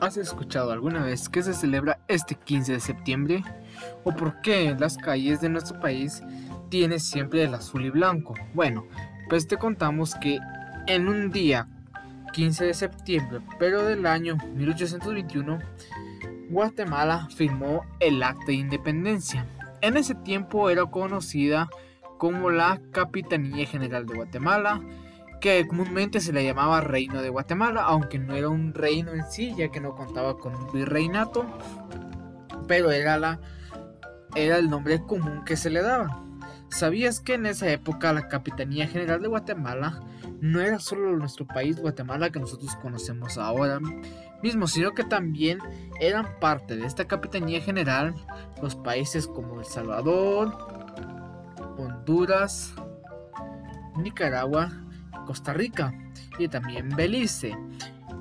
¿Has escuchado alguna vez que se celebra este 15 de septiembre? ¿O por qué las calles de nuestro país tienen siempre el azul y blanco? Bueno, pues te contamos que en un día 15 de septiembre, pero del año 1821, Guatemala firmó el Acta de Independencia. En ese tiempo era conocida como la Capitanía General de Guatemala que comúnmente se le llamaba Reino de Guatemala, aunque no era un reino en sí, ya que no contaba con un virreinato, pero era, la, era el nombre común que se le daba. ¿Sabías que en esa época la Capitanía General de Guatemala no era solo nuestro país Guatemala que nosotros conocemos ahora mismo, sino que también eran parte de esta Capitanía General los países como El Salvador, Honduras, Nicaragua, Costa Rica y también Belice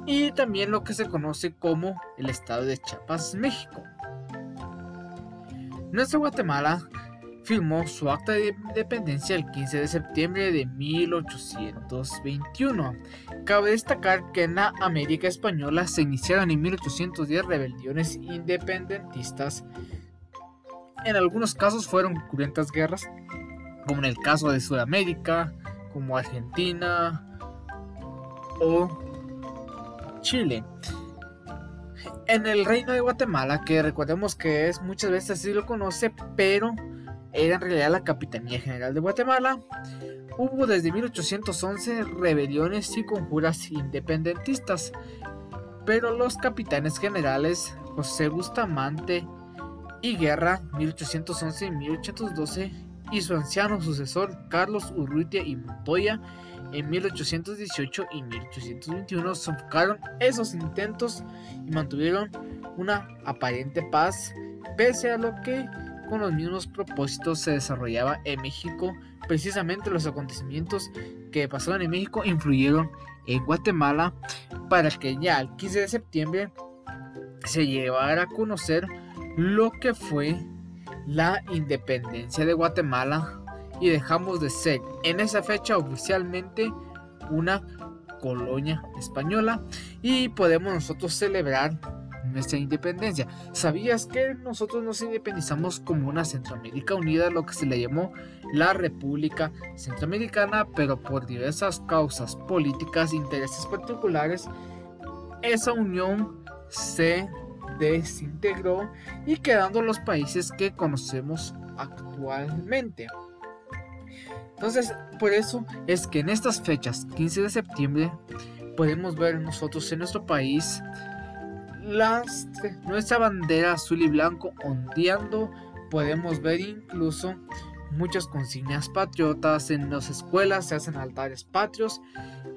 y también lo que se conoce como el estado de Chiapas, México. Nuestra Guatemala firmó su acta de independencia el 15 de septiembre de 1821. Cabe destacar que en la América Española se iniciaron en 1810 rebeliones independentistas. En algunos casos fueron cruentas guerras, como en el caso de Sudamérica, como Argentina o Chile. En el reino de Guatemala, que recordemos que es muchas veces así lo conoce, pero era en realidad la Capitanía General de Guatemala, hubo desde 1811 rebeliones y conjuras independentistas, pero los capitanes generales José Bustamante y Guerra 1811 y 1812 y su anciano sucesor Carlos Urrutia y Montoya en 1818 y 1821 sofocaron esos intentos y mantuvieron una aparente paz pese a lo que con los mismos propósitos se desarrollaba en México. Precisamente los acontecimientos que pasaron en México influyeron en Guatemala para que ya el 15 de septiembre se llevara a conocer lo que fue la independencia de Guatemala y dejamos de ser en esa fecha oficialmente una colonia española y podemos nosotros celebrar nuestra independencia. ¿Sabías que nosotros nos independizamos como una Centroamérica unida, lo que se le llamó la República Centroamericana, pero por diversas causas políticas, intereses particulares, esa unión se desintegró y quedando los países que conocemos actualmente. Entonces, por eso es que en estas fechas, 15 de septiembre, podemos ver nosotros en nuestro país nuestra bandera azul y blanco ondeando. Podemos ver incluso muchas consignas patriotas en las escuelas, se hacen altares patrios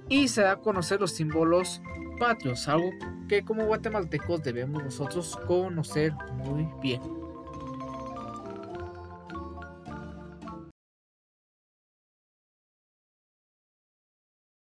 y se da a conocer los símbolos patrios, algo que como guatemaltecos debemos nosotros conocer muy bien.